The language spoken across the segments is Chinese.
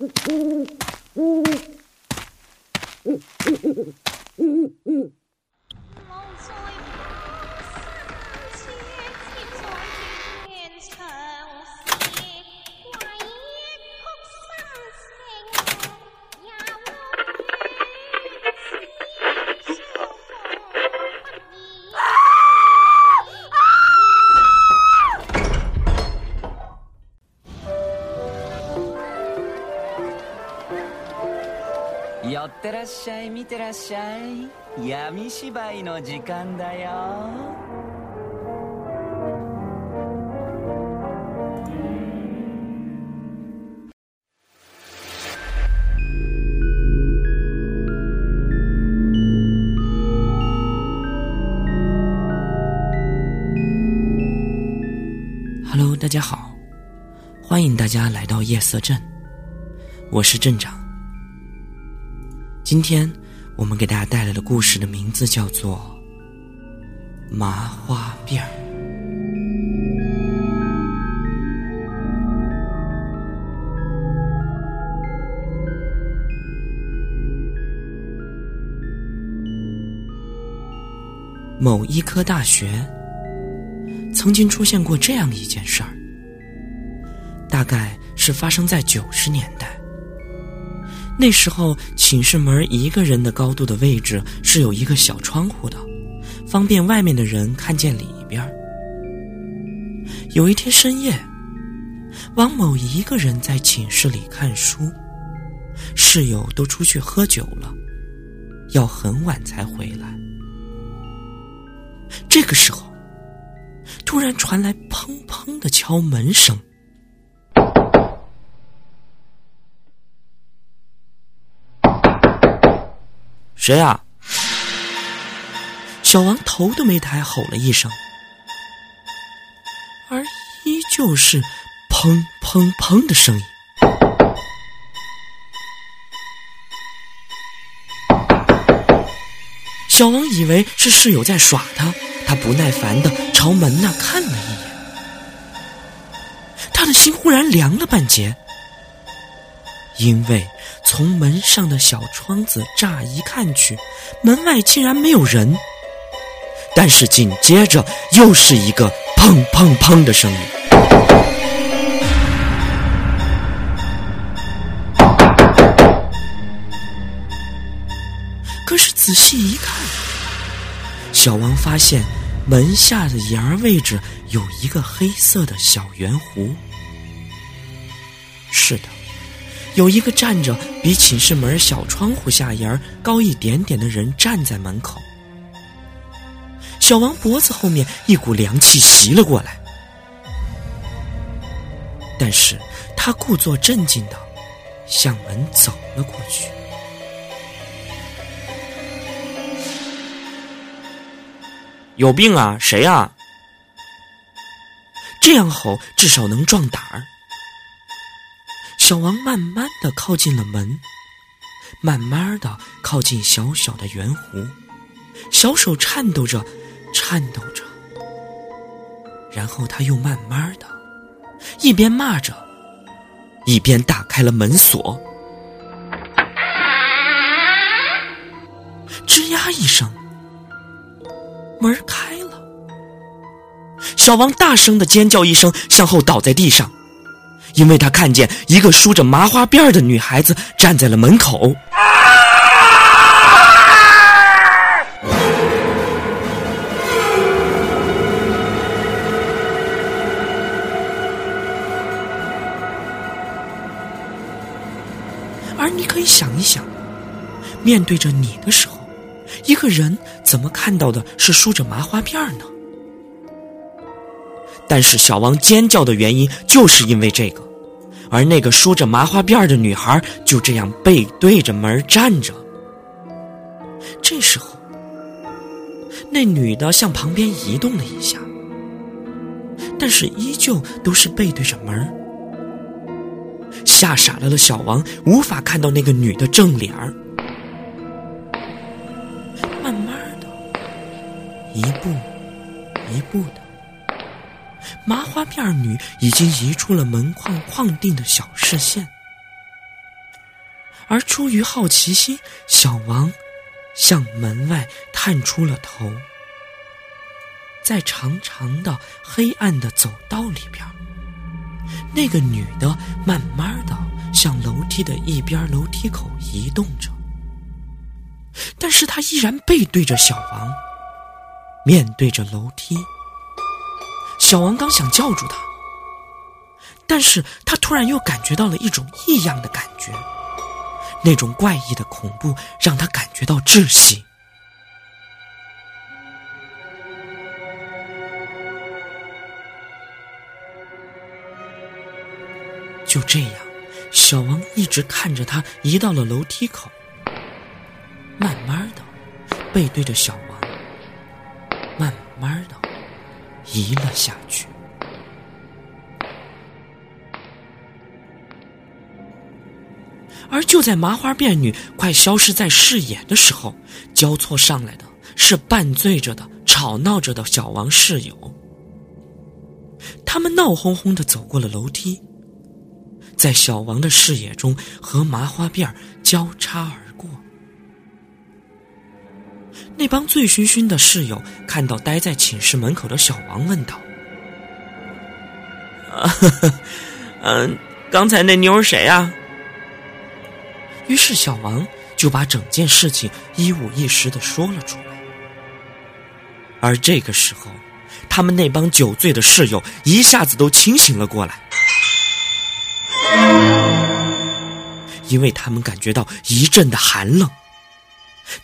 Mm-hmm. ってらっしゃい見てらっしゃい闇芝居の時間だよ Hello，大家好，欢迎大家来到夜色镇，我是镇长。 今天我们给大家带来的故事的名字叫做《麻花辫儿》。某医科大学曾经出现过这样一件事儿，大概是发生在九十年代。那时候寝室门一个人的高度的位置是有一个小窗户的，方便外面的人看见里边。有一天深夜，王某一个人在寝室里看书，室友都出去喝酒了，要很晚才回来。这个时候，突然传来砰砰的敲门声。谁呀？小王头都没抬，吼了一声，而依旧是砰砰砰的声音。小王以为是室友在耍他，他不耐烦的朝门那看了一眼，他的心忽然凉了半截，因为从门上的小窗子乍一看去，门外竟然没有人，但是紧接着又是一个砰砰砰的声音。可是仔细一看，小王发现门下的沿儿位置有一个黑色的小圆弧。是的，有一个站着比寝室门小窗户下沿高一点点的人站在门口。小王脖子后面一股凉气袭了过来，但是他故作镇静的向门走了过去。有病啊！谁呀？这样吼至少能壮胆儿。小王慢慢的靠近了门，慢慢的靠近小小的圆弧，小手颤抖着，颤抖着。然后他又慢慢的，一边骂着，一边打开了门锁。吱呀一声。门开了，小王大声的尖叫一声，向后倒在地上，因为他看见一个梳着麻花辫的女孩子站在了门口。而你可以想一想，面对着你的时候。一个人怎么看到的是梳着麻花辫呢？但是小王尖叫的原因就是因为这个，而那个梳着麻花辫的女孩就这样背对着门站着。这时候，那女的向旁边移动了一下，但是依旧都是背对着门。吓傻了的小王无法看到那个女的正脸儿。一步，一步的，麻花辫女已经移出了门框框定的小视线。而出于好奇心，小王向门外探出了头。在长长的黑暗的走道里边，那个女的慢慢的向楼梯的一边楼梯口移动着，但是她依然背对着小王，面对着楼梯。小王刚想叫住他，但是他突然又感觉到了一种异样的感觉，那种怪异的恐怖让他感觉到窒息。就这样，小王一直看着他移到了楼梯口，慢慢的背对着小王，移了下去。而就在麻花辫女快消失在视野的时候，交错上来的是半醉着的、吵闹着的小王室友。他们闹哄哄的走过了楼梯。在小王的视野中，和麻花辫交叉而。那帮醉醺醺的室友看到待在寝室门口的小王，问道：“啊，嗯，刚才那妞谁啊？”于是小王就把整件事情一五一十的说了出来。而这个时候，他们那帮酒醉的室友一下子都清醒了过来。因为他们感觉到一阵的寒冷，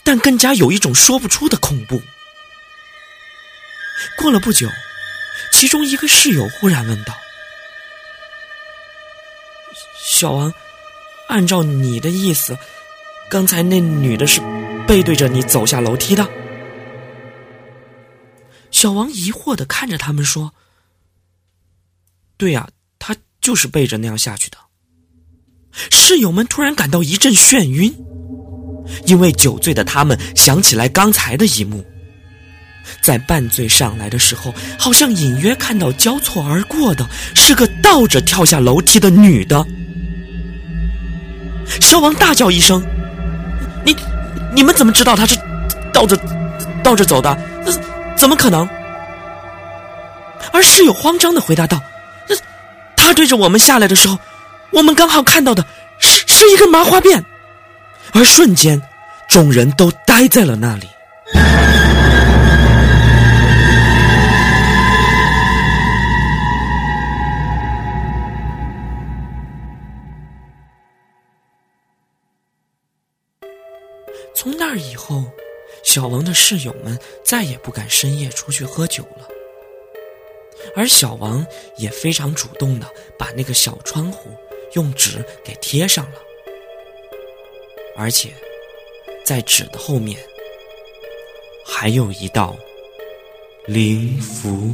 但更加有一种说不出的恐怖。过了不久，其中一个室友忽然问道：“小王，按照你的意思，刚才那女的是背对着你走下楼梯的？”小王疑惑的看着他们说：“对呀，她就是背着那样下去的。”室友们突然感到一阵眩晕，因为酒醉的他们想起来刚才的一幕，在半醉上来的时候，好像隐约看到交错而过的是个倒着跳下楼梯的女的。小王大叫一声：“你，你们怎么知道她是倒着倒着走的？怎么可能？”而室友慌张的回答道：“他对着我们下来的时候。”我们刚好看到的是是一个麻花辫，而瞬间，众人都呆在了那里。从那以后，小王的室友们再也不敢深夜出去喝酒了，而小王也非常主动的把那个小窗户。用纸给贴上了，而且在纸的后面还有一道灵符。